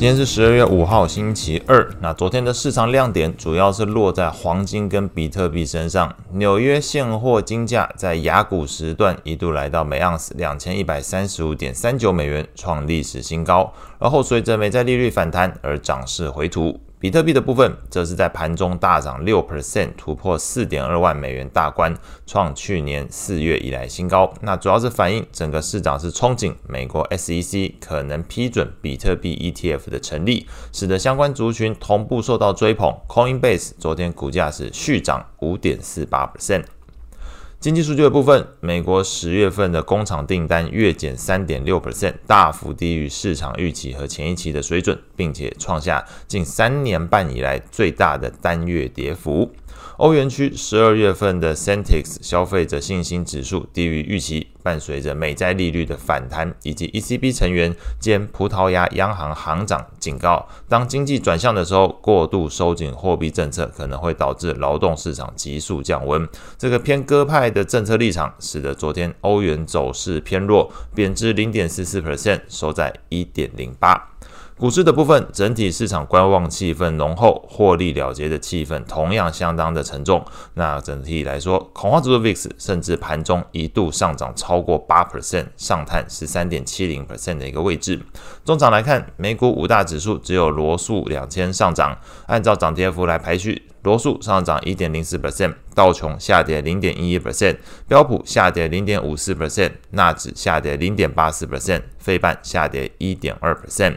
今天是十二月五号，星期二。那昨天的市场亮点主要是落在黄金跟比特币身上。纽约现货金价在亚股时段一度来到每盎司两千一百三十五点三九美元，创历史新高。然后随着美债利率反弹而涨势回吐。比特币的部分则是在盘中大涨六 percent，突破四点二万美元大关，创去年四月以来新高。那主要是反映整个市场是憧憬美国 SEC 可能批准比特币 ETF 的成立，使得相关族群同步受到追捧。Coinbase 昨天股价是续涨五点四八 percent。经济数据的部分，美国十月份的工厂订单月减三点六 percent，大幅低于市场预期和前一期的水准，并且创下近三年半以来最大的单月跌幅。欧元区十二月份的 Sentix 消费者信心指数低于预期，伴随着美债利率的反弹，以及 ECB 成员兼葡萄牙央行行长警告，当经济转向的时候，过度收紧货币政策可能会导致劳动市场急速降温。这个偏鸽派的政策立场，使得昨天欧元走势偏弱，贬值零点四四 percent，收在一点零八。股市的部分，整体市场观望气氛浓厚，获利了结的气氛同样相当的沉重。那整体来说，恐慌指数 VIX 甚至盘中一度上涨超过八 percent，上探十三点七零 percent 的一个位置。中场来看，美股五大指数只有罗素两千上涨。按照涨跌幅来排序，罗素上涨一点零四 percent，道琼下跌零点一一 percent，标普下跌零点五四 percent，纳指下跌零点八四 percent，费半下跌一点二 percent。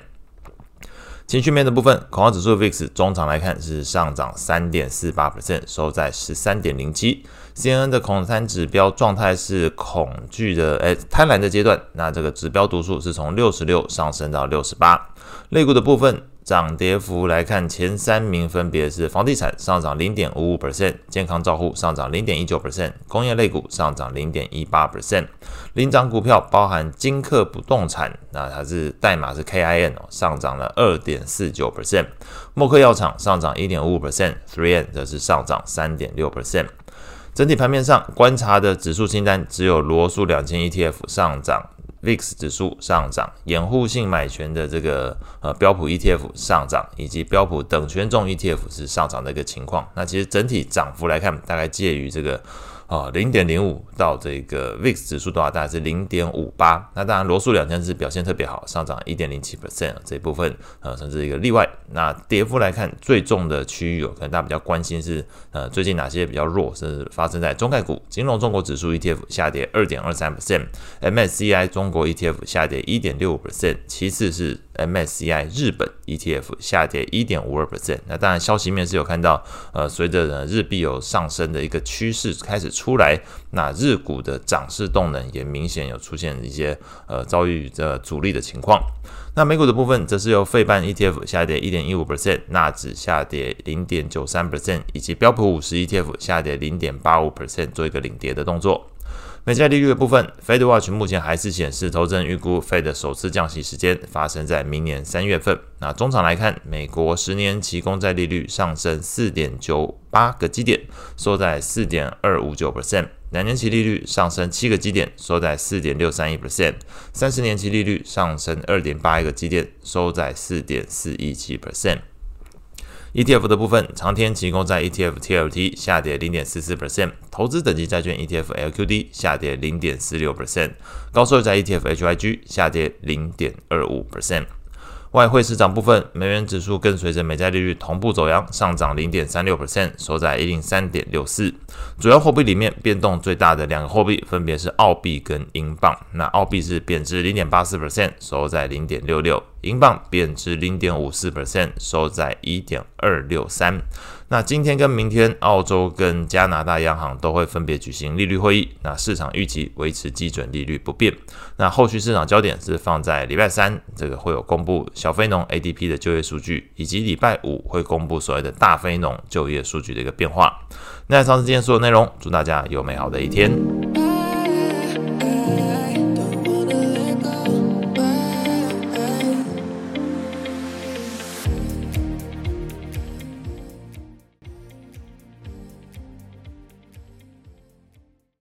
情绪面的部分，恐慌指数 VIX 中场来看是上涨三点四八 percent，收在十三点零七。CNN 的恐贪指标状态是恐惧的，诶，贪婪的阶段。那这个指标读数是从六十六上升到六十八。类股的部分。涨跌幅来看，前三名分别是房地产上涨零点五五 percent，健康照护上涨零点一九 percent，工业类股上涨零点一八 percent。领涨股票包含金客不动产，那它是代码是 KIN，上涨了二点四九 percent。默克药厂上涨一点五五 percent，Three N 则是上涨三点六 percent。整体盘面上观察的指数清单只有罗素两千 ETF 上涨。VIX 指数上涨，掩护性买权的这个呃标普 ETF 上涨，以及标普等权重 ETF 是上涨的一个情况。那其实整体涨幅来看，大概介于这个。啊，零点零五到这个 VIX 指数的话，大概是零点五八。那当然，罗素两千是表现特别好，上涨一点零七 percent 这一部分，呃，甚至一个例外。那跌幅来看，最重的区域有可能大家比较关心是，呃，最近哪些比较弱，是发生在中概股，金融中国指数 ETF 下跌二点二三 percent，MSCI 中国 ETF 下跌一点六五 percent，其次是 MSCI 日本 ETF 下跌一点五二 percent。那当然，消息面是有看到，呃，随着呢日币有上升的一个趋势开始出。出来，那日股的涨势动能也明显有出现一些呃遭遇这阻力的情况。那美股的部分则是由费半 ETF 下跌一点一五 percent，纳指下跌零点九三 percent，以及标普五十 ETF 下跌零点八五 percent 做一个领跌的动作。美债利率的部分，FedWatch 目前还是显示，投资人预估 Fed 首次降息时间发生在明年三月份。那中场来看，美国十年期公债利率上升四点九八个基点，收在四点二五九 percent；两年期利率上升七个基点，收在四点六三一 percent；三十年期利率上升二点八一个基点，收在四点四一七 percent。ETF 的部分，长天提供在 ETF TLT 下跌零点四四 percent，投资等级债券 ETF LQD 下跌零点四六 percent，高收益债 ETF HYG 下跌零点二五 percent。外汇市场部分，美元指数跟随着美债利率同步走扬，上涨零点三六 percent，收在一零三点六四。主要货币里面变动最大的两个货币分别是澳币跟英镑。那澳币是贬值零点八四 percent，收在零点六六；英镑贬值零点五四 percent，收在一点二六三。那今天跟明天，澳洲跟加拿大央行都会分别举行利率会议。那市场预期维持基准利率不变。那后续市场焦点是放在礼拜三，这个会有公布小非农 ADP 的就业数据，以及礼拜五会公布所谓的大非农就业数据的一个变化。那上次今天所有内容，祝大家有美好的一天。